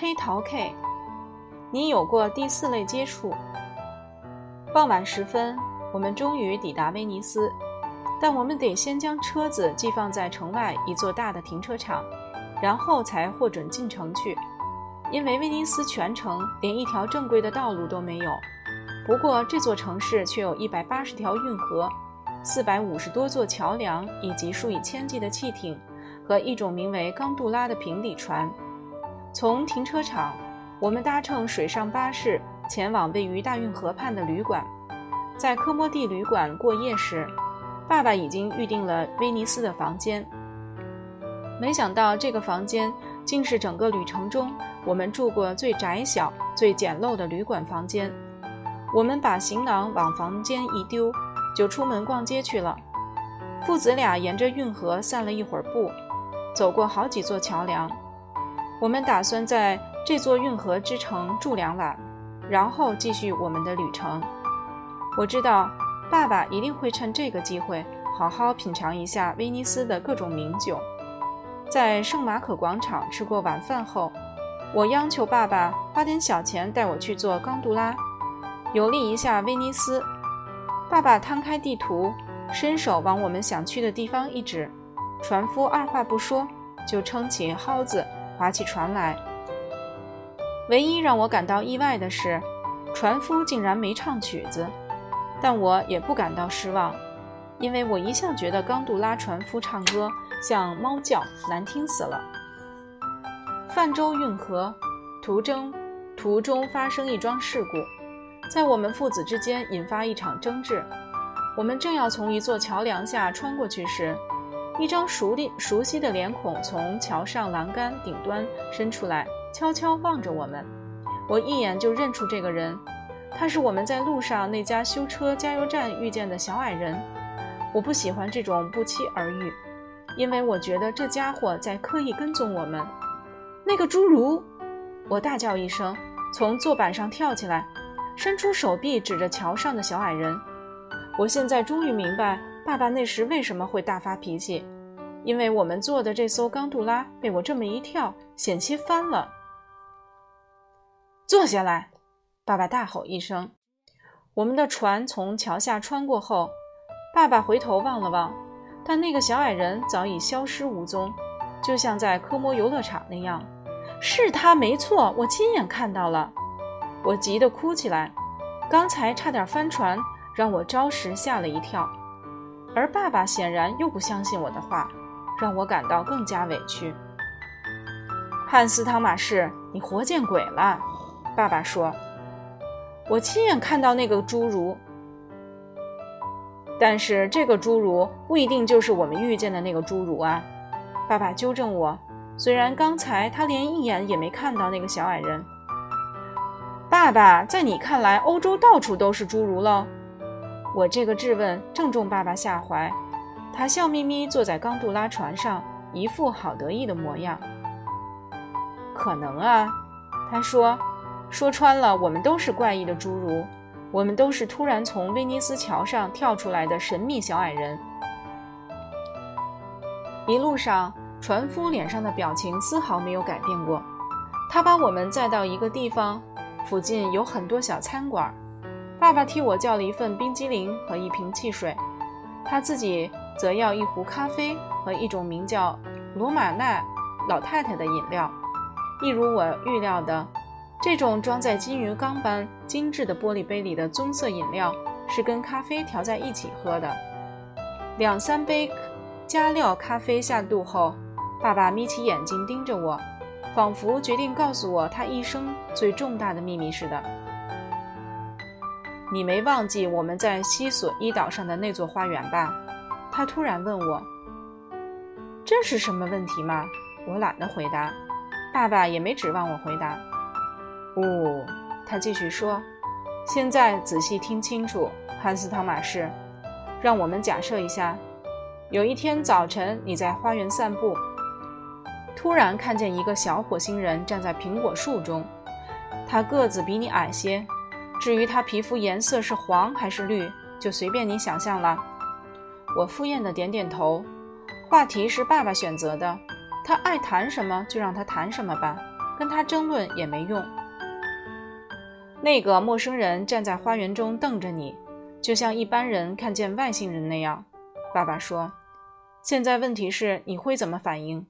黑桃 K，你有过第四类接触。傍晚时分，我们终于抵达威尼斯，但我们得先将车子寄放在城外一座大的停车场，然后才获准进城去。因为威尼斯全城连一条正规的道路都没有。不过这座城市却有一百八十条运河，四百五十多座桥梁，以及数以千计的汽艇和一种名为冈杜拉的平底船。从停车场，我们搭乘水上巴士前往位于大运河畔的旅馆。在科莫蒂旅馆过夜时，爸爸已经预定了威尼斯的房间。没想到这个房间竟是整个旅程中。我们住过最窄小、最简陋的旅馆房间。我们把行囊往房间一丢，就出门逛街去了。父子俩沿着运河散了一会儿步，走过好几座桥梁。我们打算在这座运河之城住两晚，然后继续我们的旅程。我知道爸爸一定会趁这个机会好好品尝一下威尼斯的各种名酒。在圣马可广场吃过晚饭后。我央求爸爸花点小钱带我去坐刚杜拉，游历一下威尼斯。爸爸摊开地图，伸手往我们想去的地方一指，船夫二话不说就撑起蒿子，划起船来。唯一让我感到意外的是，船夫竟然没唱曲子，但我也不感到失望，因为我一向觉得刚杜拉船夫唱歌像猫叫，难听死了。泛舟运河，途中途中发生一桩事故，在我们父子之间引发一场争执。我们正要从一座桥梁下穿过去时，一张熟的熟悉的脸孔从桥上栏杆顶端伸出来，悄悄望着我们。我一眼就认出这个人，他是我们在路上那家修车加油站遇见的小矮人。我不喜欢这种不期而遇，因为我觉得这家伙在刻意跟踪我们。那个侏儒！我大叫一声，从坐板上跳起来，伸出手臂指着桥上的小矮人。我现在终于明白爸爸那时为什么会大发脾气，因为我们坐的这艘刚杜拉被我这么一跳，险些翻了。坐下来！爸爸大吼一声。我们的船从桥下穿过后，爸爸回头望了望，但那个小矮人早已消失无踪，就像在科摩游乐场那样。是他没错，我亲眼看到了，我急得哭起来。刚才差点翻船，让我着实吓了一跳。而爸爸显然又不相信我的话，让我感到更加委屈。汉斯·汤马士，你活见鬼了！爸爸说：“我亲眼看到那个侏儒，但是这个侏儒不一定就是我们遇见的那个侏儒啊。”爸爸纠正我。虽然刚才他连一眼也没看到那个小矮人，爸爸，在你看来，欧洲到处都是侏儒喽？我这个质问正中爸爸下怀，他笑眯眯坐在刚杜拉船上，一副好得意的模样。可能啊，他说，说穿了，我们都是怪异的侏儒，我们都是突然从威尼斯桥上跳出来的神秘小矮人。一路上。船夫脸上的表情丝毫没有改变过。他把我们载到一个地方，附近有很多小餐馆。爸爸替我叫了一份冰激凌和一瓶汽水，他自己则要一壶咖啡和一种名叫罗马娜老太太的饮料。一如我预料的，这种装在金鱼缸般精致的玻璃杯里的棕色饮料是跟咖啡调在一起喝的。两三杯加料咖啡下肚后。爸爸眯起眼睛盯着我，仿佛决定告诉我他一生最重大的秘密似的。你没忘记我们在西索伊岛上的那座花园吧？他突然问我。这是什么问题吗？我懒得回答。爸爸也没指望我回答。哦，他继续说。现在仔细听清楚，汉斯·汤马士。让我们假设一下，有一天早晨你在花园散步。突然看见一个小火星人站在苹果树中，他个子比你矮些，至于他皮肤颜色是黄还是绿，就随便你想象了。我敷衍的点点头。话题是爸爸选择的，他爱谈什么就让他谈什么吧。跟他争论也没用。那个陌生人站在花园中瞪着你，就像一般人看见外星人那样。爸爸说：“现在问题是你会怎么反应？”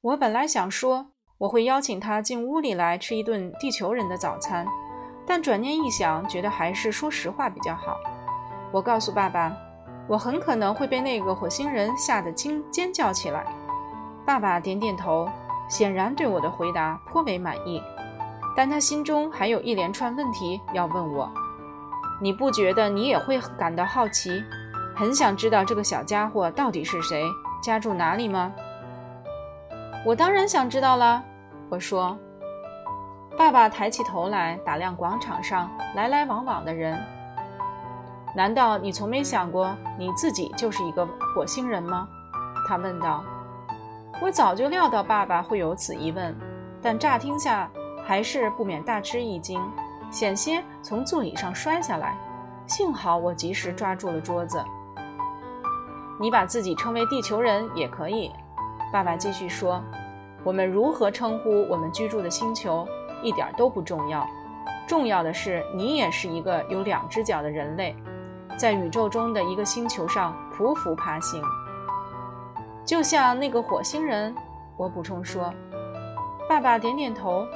我本来想说我会邀请他进屋里来吃一顿地球人的早餐，但转念一想，觉得还是说实话比较好。我告诉爸爸，我很可能会被那个火星人吓得惊尖叫起来。爸爸点点头，显然对我的回答颇为满意，但他心中还有一连串问题要问我。你不觉得你也会感到好奇，很想知道这个小家伙到底是谁，家住哪里吗？我当然想知道了，我说。爸爸抬起头来打量广场上来来往往的人。难道你从没想过你自己就是一个火星人吗？他问道。我早就料到爸爸会有此疑问，但乍听下还是不免大吃一惊，险些从座椅上摔下来。幸好我及时抓住了桌子。你把自己称为地球人也可以，爸爸继续说。我们如何称呼我们居住的星球一点都不重要，重要的是你也是一个有两只脚的人类。在宇宙中的一个星球上匍匐爬行，就像那个火星人。我补充说，爸爸点点头。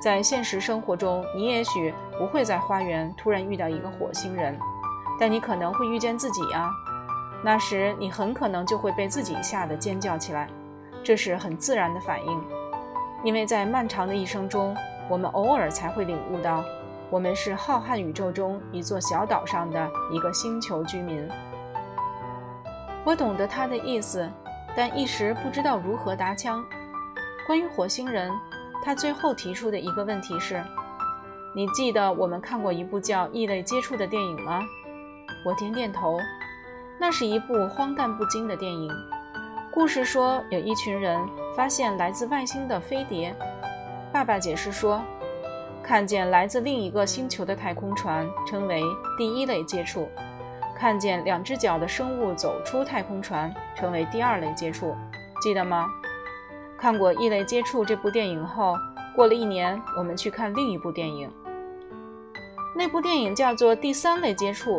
在现实生活中，你也许不会在花园突然遇到一个火星人，但你可能会遇见自己啊。那时你很可能就会被自己吓得尖叫起来，这是很自然的反应，因为在漫长的一生中，我们偶尔才会领悟到。我们是浩瀚宇宙中一座小岛上的一个星球居民。我懂得他的意思，但一时不知道如何搭腔。关于火星人，他最后提出的一个问题是：“你记得我们看过一部叫《异类接触》的电影吗？”我点点头。那是一部荒诞不经的电影。故事说，有一群人发现来自外星的飞碟。爸爸解释说。看见来自另一个星球的太空船，称为第一类接触；看见两只脚的生物走出太空船，称为第二类接触。记得吗？看过《异类接触》这部电影后，过了一年，我们去看另一部电影。那部电影叫做《第三类接触》。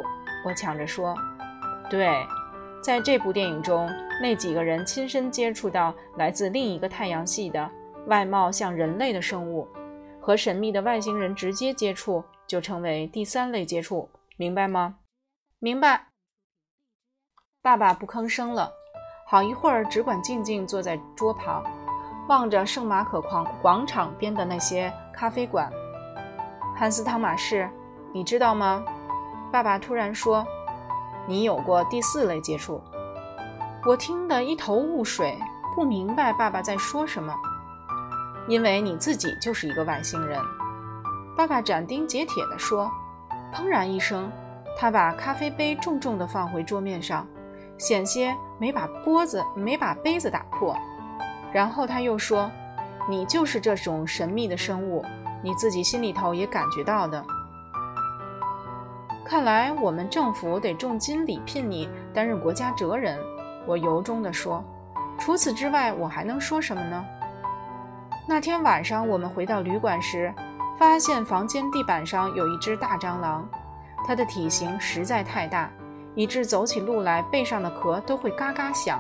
我抢着说：“对，在这部电影中，那几个人亲身接触到来自另一个太阳系的外貌像人类的生物。”和神秘的外星人直接接触，就称为第三类接触，明白吗？明白。爸爸不吭声了，好一会儿，只管静静坐在桌旁，望着圣马可广广场边的那些咖啡馆。汉斯·汤马士，你知道吗？爸爸突然说：“你有过第四类接触。”我听得一头雾水，不明白爸爸在说什么。因为你自己就是一个外星人，爸爸斩钉截铁地说。砰然一声，他把咖啡杯重重地放回桌面上，险些没把钵子没把杯子打破。然后他又说：“你就是这种神秘的生物，你自己心里头也感觉到的。看来我们政府得重金礼聘你担任国家哲人。”我由衷地说。除此之外，我还能说什么呢？那天晚上，我们回到旅馆时，发现房间地板上有一只大蟑螂，它的体型实在太大，以致走起路来背上的壳都会嘎嘎响。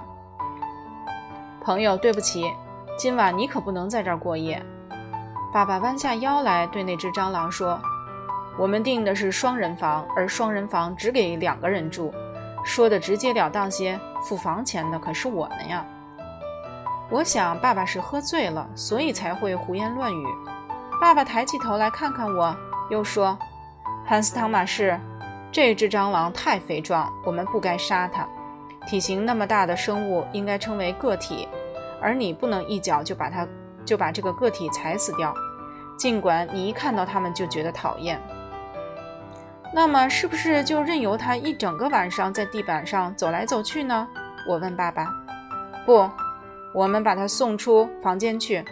朋友，对不起，今晚你可不能在这儿过夜。爸爸弯下腰来对那只蟑螂说：“我们订的是双人房，而双人房只给两个人住。说的直截了当些，付房钱的可是我们呀。”我想，爸爸是喝醉了，所以才会胡言乱语。爸爸抬起头来看看我，又说：“汉斯·汤马士，这只蟑螂太肥壮，我们不该杀它。体型那么大的生物应该称为个体，而你不能一脚就把它就把这个个体踩死掉。尽管你一看到它们就觉得讨厌。那么，是不是就任由它一整个晚上在地板上走来走去呢？”我问爸爸。“不。”我们把他送出房间去。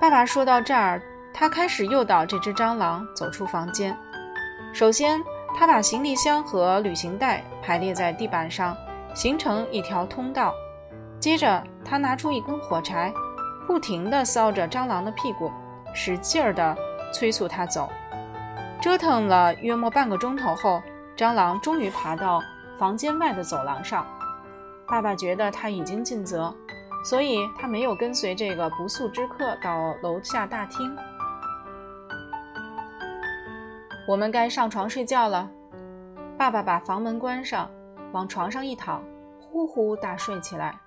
爸爸说到这儿，他开始诱导这只蟑螂走出房间。首先，他把行李箱和旅行袋排列在地板上，形成一条通道。接着，他拿出一根火柴，不停地搔着蟑螂的屁股，使劲儿地催促它走。折腾了约莫半个钟头后，蟑螂终于爬到房间外的走廊上。爸爸觉得他已经尽责，所以他没有跟随这个不速之客到楼下大厅。我们该上床睡觉了。爸爸把房门关上，往床上一躺，呼呼大睡起来。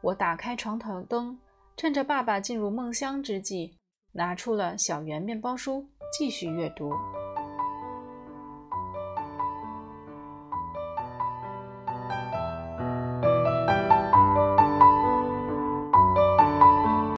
我打开床头灯，趁着爸爸进入梦乡之际，拿出了小圆面包书，继续阅读。